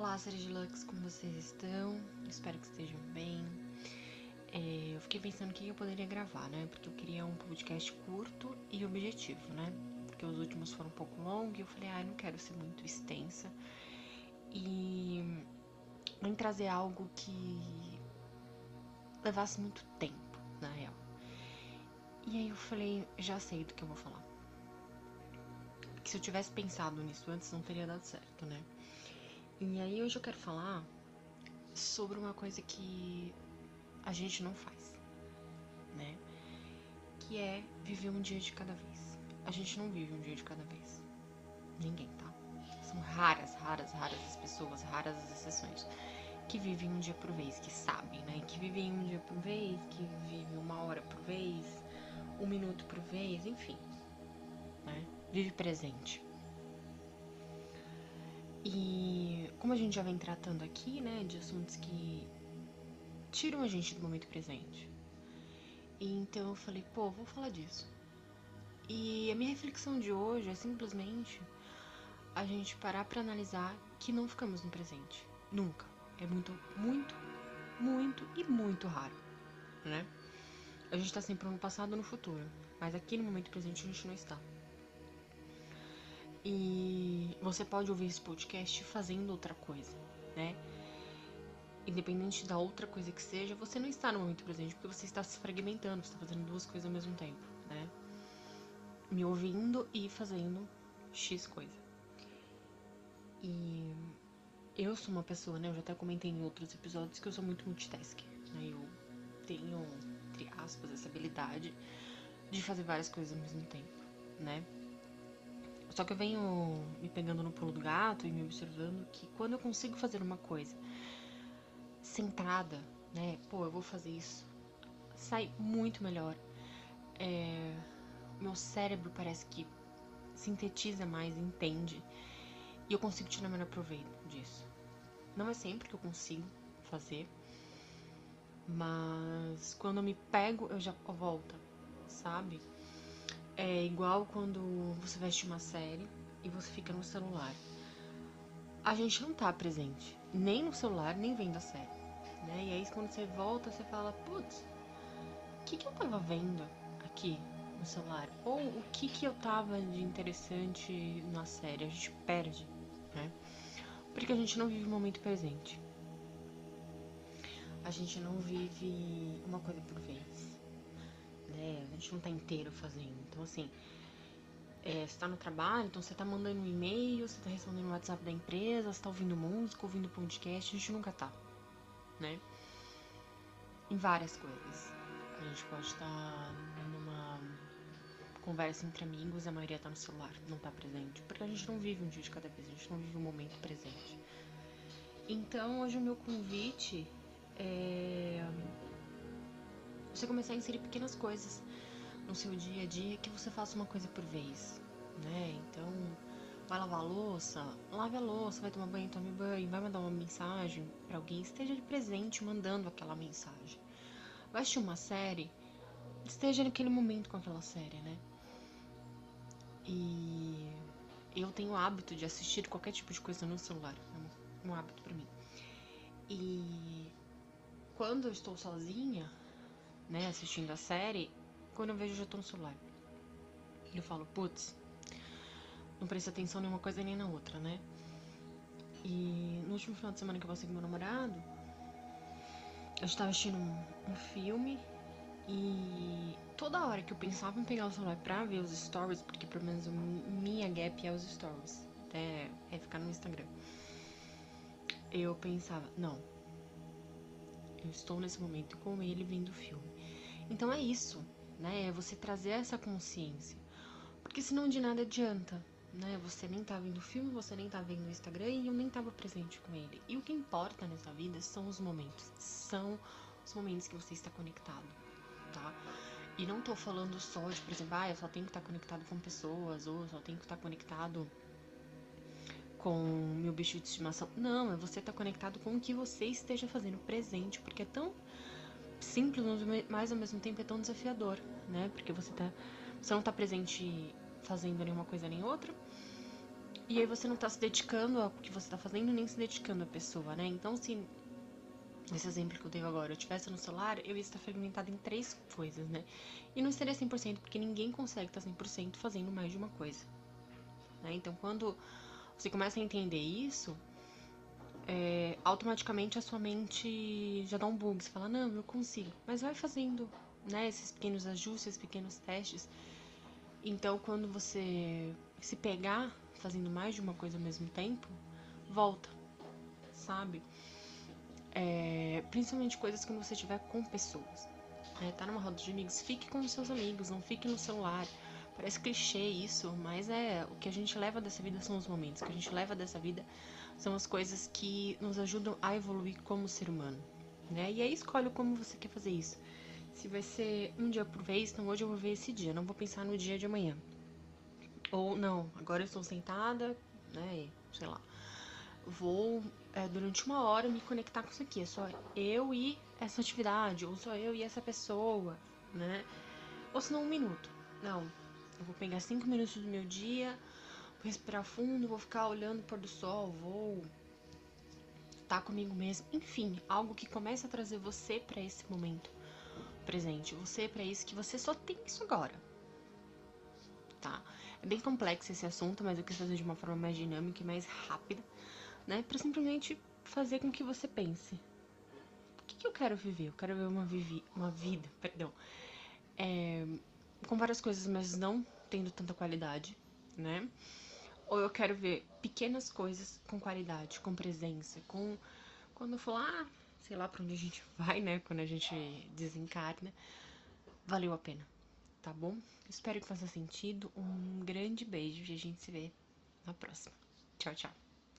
Olá, seres Lux, como vocês estão? Espero que estejam bem. É, eu fiquei pensando o que eu poderia gravar, né? Porque eu queria um podcast curto e objetivo, né? Porque os últimos foram um pouco longos e eu falei, ah, eu não quero ser muito extensa. E nem trazer algo que levasse muito tempo, na real. E aí eu falei, já sei do que eu vou falar. Que se eu tivesse pensado nisso antes, não teria dado certo, né? E aí hoje eu quero falar sobre uma coisa que a gente não faz, né? Que é viver um dia de cada vez. A gente não vive um dia de cada vez. Ninguém, tá? São raras, raras, raras as pessoas, raras as exceções que vivem um dia por vez, que sabem, né? Que vivem um dia por vez, que vivem uma hora por vez, um minuto por vez, enfim. Né? Vive presente. E como a gente já vem tratando aqui, né, de assuntos que tiram a gente do momento presente. E então eu falei, pô, vou falar disso. E a minha reflexão de hoje é simplesmente a gente parar para analisar que não ficamos no presente. Nunca. É muito, muito, muito e muito raro, né? A gente tá sempre no passado ou no futuro, mas aqui no momento presente a gente não está. E você pode ouvir esse podcast fazendo outra coisa, né? Independente da outra coisa que seja, você não está no momento presente porque você está se fragmentando, você está fazendo duas coisas ao mesmo tempo, né? Me ouvindo e fazendo X coisa. E eu sou uma pessoa, né? Eu já até comentei em outros episódios que eu sou muito multitasking, né? Eu tenho, entre aspas, essa habilidade de fazer várias coisas ao mesmo tempo, né? Só que eu venho me pegando no pulo do gato e me observando que quando eu consigo fazer uma coisa centrada, né? Pô, eu vou fazer isso. Sai muito melhor. É, meu cérebro parece que sintetiza mais, entende. E eu consigo tirar melhor proveito disso. Não é sempre que eu consigo fazer. Mas quando eu me pego, eu já volto, sabe? É igual quando você veste uma série e você fica no celular. A gente não tá presente, nem no celular, nem vendo a série. Né? E aí quando você volta, você fala, putz, o que, que eu tava vendo aqui no celular? Ou o que, que eu tava de interessante na série? A gente perde, né? Porque a gente não vive o momento presente. A gente não vive uma coisa por vez né? A gente não tá inteiro fazendo. Então, assim, é, você tá no trabalho, então você tá mandando um e-mail, você tá respondendo o WhatsApp da empresa, você tá ouvindo música, ouvindo podcast, a gente nunca tá, né? Em várias coisas. A gente pode estar tá numa conversa entre amigos a maioria tá no celular, não tá presente. Porque a gente não vive um dia de cada vez, a gente não vive o um momento presente. Então, hoje o meu convite é você começar a inserir pequenas coisas no seu dia a dia que você faça uma coisa por vez, né? Então, vai lavar a louça, lave a louça, vai tomar banho, tome banho, vai mandar uma mensagem para alguém, esteja de presente mandando aquela mensagem. Vai assistir uma série, esteja naquele momento com aquela série, né? E eu tenho o hábito de assistir qualquer tipo de coisa no celular, é um hábito para mim. E quando eu estou sozinha, né, assistindo a série, quando eu vejo já tô no celular. Eu falo, putz, não presta atenção em uma coisa nem na outra, né? E no último final de semana que eu passei com meu namorado, eu estava assistindo um, um filme e toda hora que eu pensava em pegar o celular pra ver os stories, porque pelo menos minha gap é os stories, até é ficar no Instagram. Eu pensava, não, eu estou nesse momento com ele vendo o filme. Então é isso, né? É você trazer essa consciência. Porque senão de nada adianta, né? Você nem tá vendo o filme, você nem tá vendo o Instagram e eu nem tava presente com ele. E o que importa nessa vida são os momentos. São os momentos que você está conectado, tá? E não tô falando só de, por exemplo, ah, eu só tenho que estar conectado com pessoas, ou só tenho que estar conectado com meu bicho de estimação. Não, é você estar conectado com o que você esteja fazendo presente, porque é tão simples, mas ao mesmo tempo é tão desafiador, né? Porque você tá, você não tá presente fazendo nenhuma coisa nem outra. E aí você não tá se dedicando ao que você tá fazendo, nem se dedicando à pessoa, né? Então, se nesse exemplo que eu dei agora, eu tivesse no celular, eu ia estar fragmentado em três coisas, né? E não estaria 100%, porque ninguém consegue estar 100% fazendo mais de uma coisa. Né? Então, quando você começa a entender isso, é, automaticamente a sua mente já dá um bug. Você fala, não, eu consigo. Mas vai fazendo né, esses pequenos ajustes, pequenos testes. Então, quando você se pegar fazendo mais de uma coisa ao mesmo tempo, volta, sabe? É, principalmente coisas quando você estiver com pessoas. É, tá numa roda de amigos, fique com os seus amigos, não fique no celular. Parece clichê isso, mas é o que a gente leva dessa vida são os momentos. O que a gente leva dessa vida são as coisas que nos ajudam a evoluir como ser humano. Né? E aí escolhe como você quer fazer isso. Se vai ser um dia por vez, então hoje eu vou ver esse dia, não vou pensar no dia de amanhã. Ou não, agora eu estou sentada, né? Sei lá. Vou é, durante uma hora me conectar com isso aqui. É só eu e essa atividade, ou só eu e essa pessoa, né? Ou se não um minuto. Não. Eu vou pegar cinco minutos do meu dia, vou respirar fundo, vou ficar olhando o pôr do sol, vou estar tá comigo mesmo. Enfim, algo que comece a trazer você para esse momento presente, você para isso que você só tem isso agora. Tá? É bem complexo esse assunto, mas eu quis fazer de uma forma mais dinâmica e mais rápida, né? Para simplesmente fazer com que você pense: o que, que eu quero viver? Eu quero viver uma, vivi uma vida, perdão, é, com várias coisas, mas não tendo tanta qualidade, né? Ou eu quero ver pequenas coisas com qualidade, com presença, com quando eu for lá, sei lá para onde a gente vai, né? Quando a gente desencarna, valeu a pena tá bom? Espero que faça sentido. Um grande beijo e a gente se vê na próxima. Tchau, tchau.